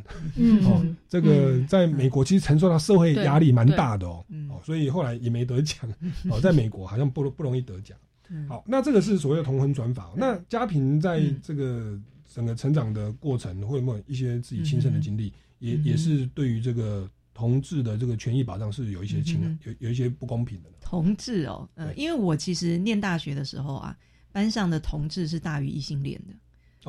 哦，这个在美国其实承受到社会压力蛮大的哦，哦，所以后来也没得奖。哦，在美国好像不不容易得奖。好，那这个是所谓的同婚转法。那嘉平在这个整个成长的过程，会有没有一些自己亲身的经历，也也是对于这个同志的这个权益保障是有一些侵有有一些不公平的。同志哦，嗯，因为我其实念大学的时候啊，班上的同志是大于异性恋的。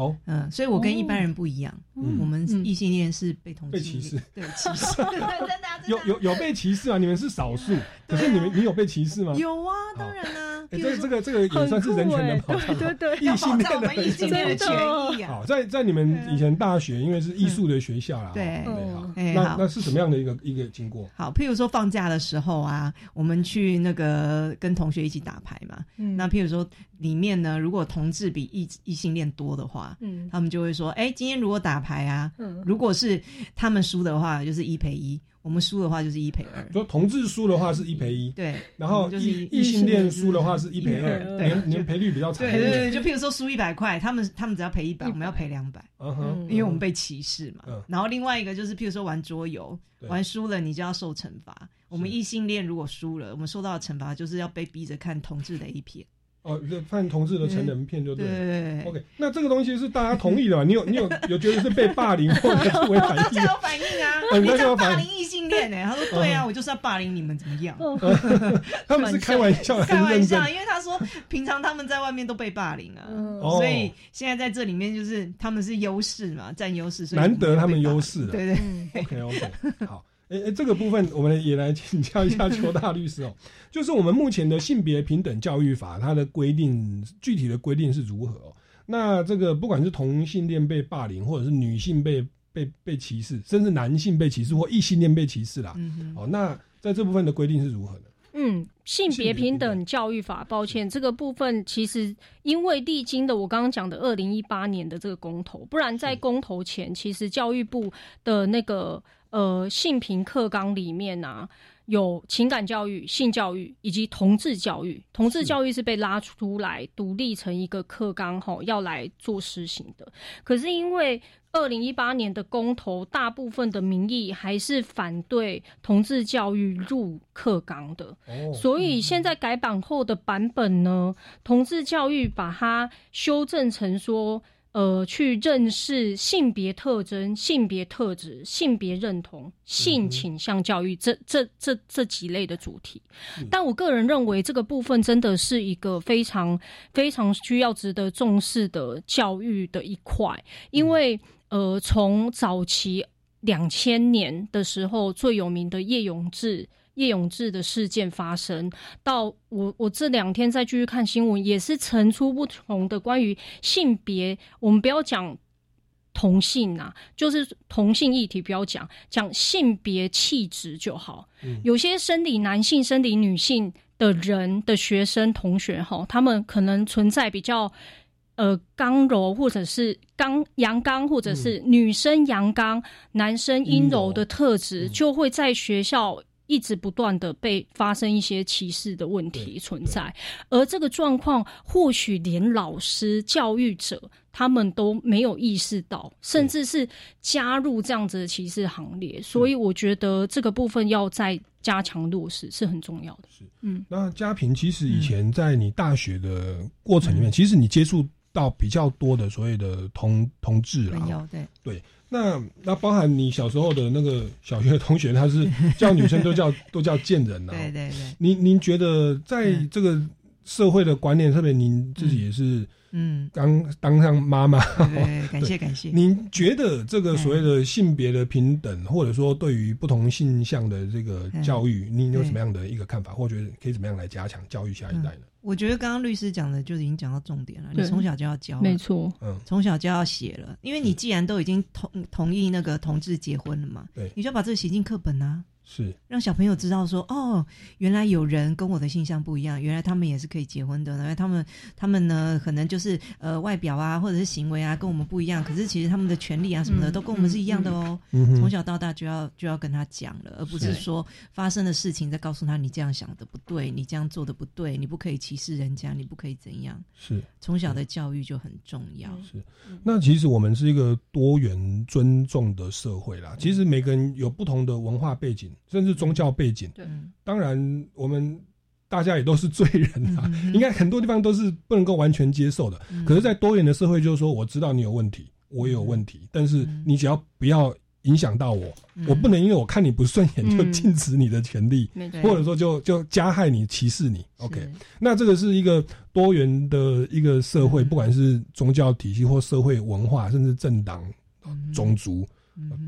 哦，嗯，所以我跟一般人不一样，我们异性恋是被同被歧视，对歧视，真的有有有被歧视啊？你们是少数，可是你们你有被歧视吗？有啊，当然啦。哎，这这个这个也算是人权的保障，对对，异性恋的异性恋的权益啊。好，在在你们以前大学，因为是艺术的学校啦，对对，那那是什么样的一个一个经过？好，譬如说放假的时候啊，我们去那个跟同学一起打牌嘛。那譬如说里面呢，如果同志比异异性恋多的话，嗯，他们就会说，哎，今天如果打牌啊，嗯如果是他们输的话，就是一赔一。我们输的话就是一赔二，说同志输的话是一赔一，对，然后异异性恋输的话是一赔二，年年赔率比较惨。对对对，就譬如说输一百块，他们他们只要赔一百，我们要赔两百，嗯哼，因为我们被歧视嘛。然后另外一个就是譬如说玩桌游，玩输了你就要受惩罚。我们异性恋如果输了，我们受到的惩罚就是要被逼着看同志的一片。哦，犯同志的成人片就对。对，OK，那这个东西是大家同意的吧？你有你有有觉得是被霸凌或者是违反 意？有反应啊！你在霸凌异性恋呢？他说对啊，我就是要霸凌你们，怎么样？他们是开玩笑，开玩笑，因为他说平常他们在外面都被霸凌啊，所以现在在这里面就是他们是优势嘛，占优势，所以难得他们优势。对对，OK OK，好。哎哎，这个部分我们也来请教一下邱大律师哦，就是我们目前的性别平等教育法，它的规定具体的规定是如何哦？那这个不管是同性恋被霸凌，或者是女性被被被歧视，甚至男性被歧视或异性恋被歧视啦，哦，那在这部分的规定是如何呢？嗯，性别平等教育法，抱歉，这个部分其实因为历经的我刚刚讲的二零一八年的这个公投，不然在公投前，其实教育部的那个呃性平课纲里面啊。有情感教育、性教育以及同志教育。同志教育是被拉出来独立成一个课纲，吼，要来做实行的。可是因为二零一八年的公投，大部分的民意还是反对同志教育入课纲的，所以现在改版后的版本呢，同志教育把它修正成说。呃，去认识性别特征、性别特质、性别认同、性倾向教育这这这这几类的主题，但我个人认为这个部分真的是一个非常非常需要值得重视的教育的一块，因为呃，从早期两千年的时候最有名的叶永志。叶永志的事件发生，到我我这两天再继续看新闻，也是层出不穷的关于性别。我们不要讲同性啊，就是同性议题，不要讲讲性别气质就好。有些生理男性、生理女性的人的学生同学哈，他们可能存在比较呃刚柔，或者是刚阳刚，或者是女生阳刚、男生阴柔的特质，就会在学校。一直不断的被发生一些歧视的问题存在，而这个状况或许连老师、教育者他们都没有意识到，甚至是加入这样子的歧视行列。所以我觉得这个部分要再加强落实是很重要的。是，嗯，那嘉平其实以前在你大学的过程里面，其实你接触到比较多的所谓的同同志啊，对。对。那那包含你小时候的那个小学的同学，他是叫女生都叫 都叫贱人呐。对对对。您您觉得在这个社会的观念，特别您自己也是嗯刚当上妈妈，对，感谢感谢。您觉得这个所谓的性别的平等，或者说对于不同性向的这个教育，您有什么样的一个看法，或者可以怎么样来加强教育下一代呢？我觉得刚刚律师讲的就已经讲到重点了。你从小就要教，没错，嗯，从小就要写了，因为你既然都已经同同意那个同志结婚了嘛，对，你就把这个写进课本啊。是让小朋友知道说哦，原来有人跟我的性向不一样，原来他们也是可以结婚的。因为他们他们呢，可能就是呃外表啊，或者是行为啊，跟我们不一样。可是其实他们的权利啊什么的，都跟我们是一样的哦。从小到大就要就要跟他讲了，而不是说发生的事情再告诉他你这样想的不对，你这样做的不对，你不可以歧视人家，你不可以怎样。是从小的教育就很重要。是那其实我们是一个多元尊重的社会啦。其实每个人有不同的文化背景。甚至宗教背景，对，当然我们大家也都是罪人啊，应该很多地方都是不能够完全接受的。可是，在多元的社会，就是说，我知道你有问题，我也有问题，但是你只要不要影响到我，我不能因为我看你不顺眼就禁止你的权利，或者说就就加害你、歧视你。OK，那这个是一个多元的一个社会，不管是宗教体系或社会文化，甚至政党、种族，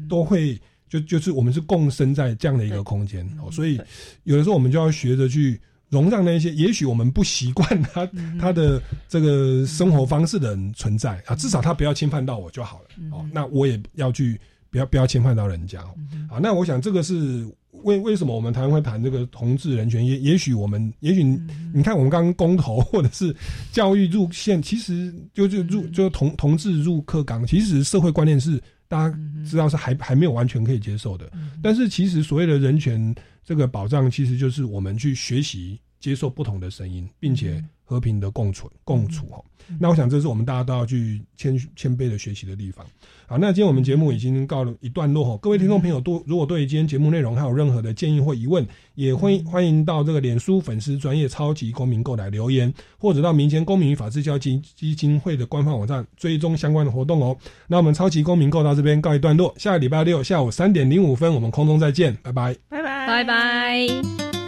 都会。就就是我们是共生在这样的一个空间哦，所以有的时候我们就要学着去容让那些也许我们不习惯他他的这个生活方式的人存在啊，至少他不要侵犯到我就好了哦。那我也要去不要不要侵犯到人家哦。好，那我想这个是为为什么我们台湾会谈这个同志人权？也也许我们也许你看我们刚刚公投或者是教育入线，其实就就入就同同志入课纲，其实社会观念是。大家知道是还还没有完全可以接受的，但是其实所谓的人权这个保障，其实就是我们去学习接受不同的声音，并且和平的共存共处哈。那我想这是我们大家都要去谦谦卑的学习的地方。好，那今天我们节目已经告了一段落哈。各位听众朋友，多如果对今天节目内容还有任何的建议或疑问，也欢迎欢迎到这个脸书粉丝专业超级公民购来留言，或者到民间公民与法治教育基金会的官方网站追踪相关的活动哦。那我们超级公民购到这边告一段落，下个礼拜六下午三点零五分，我们空中再见，拜拜，拜拜，拜拜。